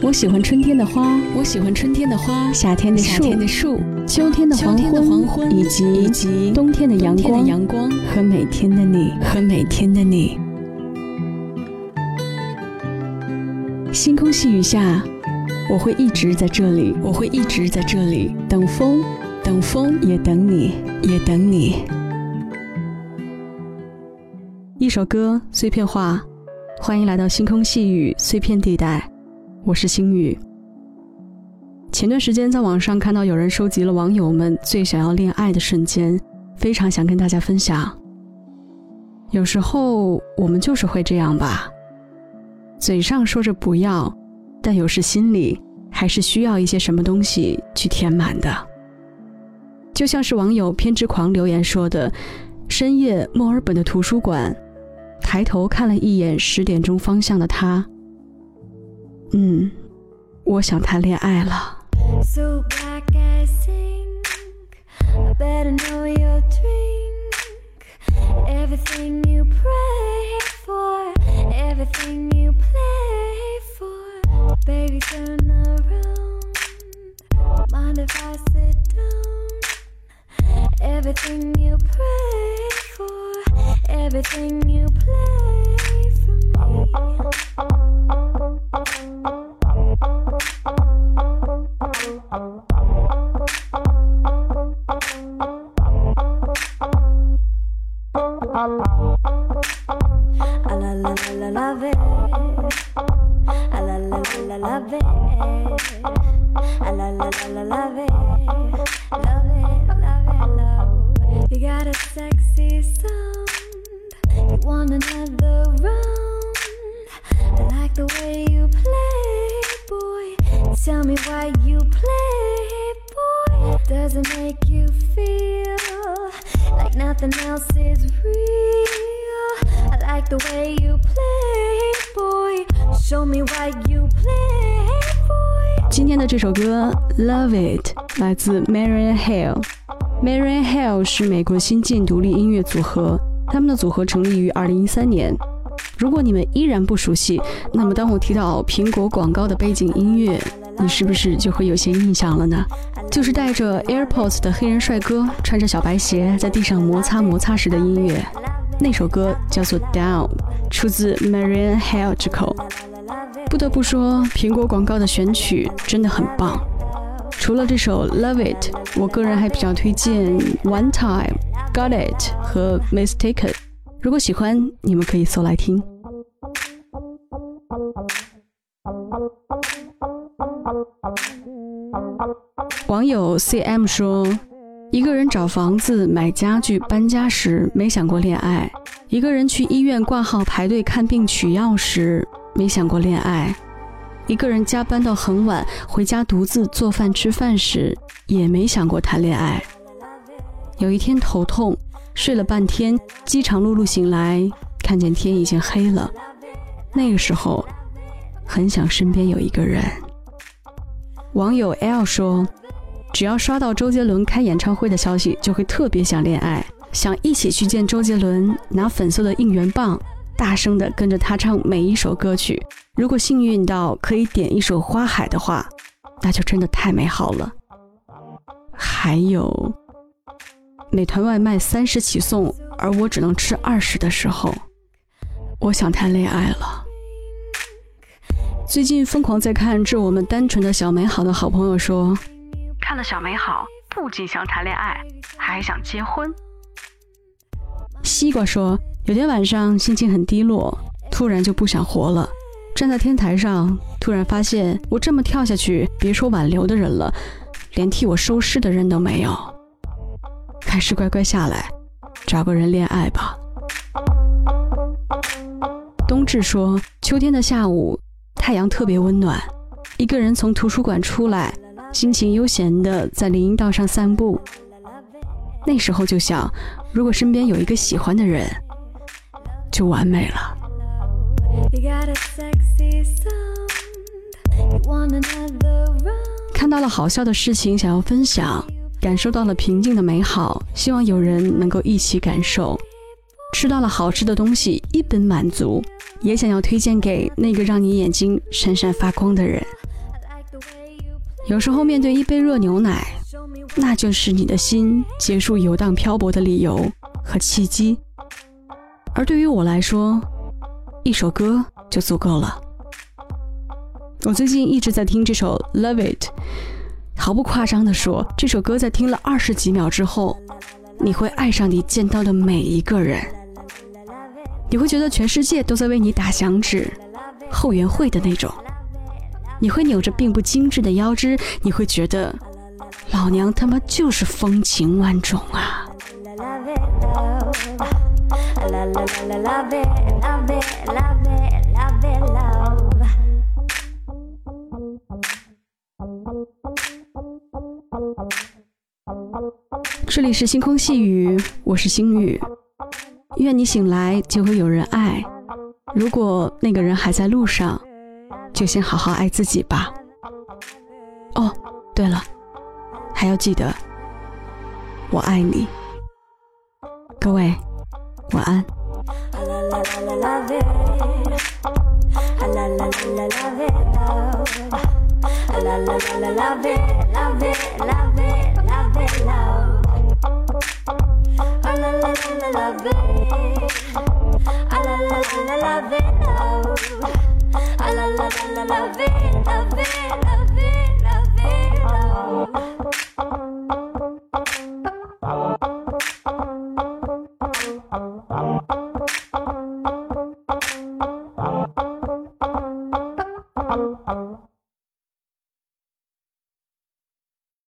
我喜欢春天的花，我喜欢春天的花，夏天的夏天的树，秋天的黄昏，以及以及冬天的阳光，阳光和每天的你，和每天的你。星空细雨下，我会一直在这里，我会一直在这里等风，等风也等你，也等你。一首歌，碎片化，欢迎来到星空细雨碎片地带。我是星宇。前段时间在网上看到有人收集了网友们最想要恋爱的瞬间，非常想跟大家分享。有时候我们就是会这样吧，嘴上说着不要，但有时心里还是需要一些什么东西去填满的。就像是网友偏执狂留言说的：“深夜墨尔本的图书馆，抬头看了一眼十点钟方向的他。”嗯，我想谈恋爱了。love it. I la la la love it. I la la la love it. Love it, love it, love. it. You got a sexy sound. You want another round? I like the way you play, boy. Tell me why you play, boy. Does it make you feel like nothing else is real? I like the way you play. 今天的这首歌《Love It》来自 Marian Hill。Marian Hill 是美国新晋独立音乐组合，他们的组合成立于2013年。如果你们依然不熟悉，那么当我提到苹果广告的背景音乐，你是不是就会有些印象了呢？就是带着 AirPods 的黑人帅哥，穿着小白鞋在地上摩擦摩擦时的音乐。那首歌叫做《Down》，出自 Marianne Hill 之口。不得不说，苹果广告的选曲真的很棒。除了这首《Love It》，我个人还比较推荐《One Time》、《Got It》和《Mistaken》。如果喜欢，你们可以搜来听。网友 CM 说：“一个人找房子、买家具、搬家时没想过恋爱；一个人去医院挂号、排队看病、取药时。”没想过恋爱，一个人加班到很晚，回家独自做饭吃饭时，也没想过谈恋爱。有一天头痛，睡了半天，饥肠辘辘醒来，看见天已经黑了。那个时候，很想身边有一个人。网友 L 说：“只要刷到周杰伦开演唱会的消息，就会特别想恋爱，想一起去见周杰伦，拿粉色的应援棒。”大声的跟着他唱每一首歌曲。如果幸运到可以点一首《花海》的话，那就真的太美好了。还有，美团外卖三十起送，而我只能吃二十的时候，我想谈恋爱了。最近疯狂在看《致我们单纯的小美好》的好朋友说，看了小美好，不仅想谈恋爱，还想结婚。西瓜说。有天晚上心情很低落，突然就不想活了。站在天台上，突然发现我这么跳下去，别说挽留的人了，连替我收尸的人都没有。还是乖乖下来，找个人恋爱吧。冬至说，秋天的下午，太阳特别温暖，一个人从图书馆出来，心情悠闲的在林荫道上散步。那时候就想，如果身边有一个喜欢的人。就完美了。看到了好笑的事情，想要分享；感受到了平静的美好，希望有人能够一起感受。吃到了好吃的东西，一本满足，也想要推荐给那个让你眼睛闪闪发光的人。有时候面对一杯热牛奶，那就是你的心结束游荡漂泊的理由和契机。而对于我来说，一首歌就足够了。我最近一直在听这首《Love It》，毫不夸张地说，这首歌在听了二十几秒之后，你会爱上你见到的每一个人，你会觉得全世界都在为你打响指、后援会的那种。你会扭着并不精致的腰肢，你会觉得，老娘他妈就是风情万种啊！这里是星空细雨，我是星雨。愿你醒来就会有人爱，如果那个人还在路上，就先好好爱自己吧。哦，对了，还要记得我爱你。各位晚安。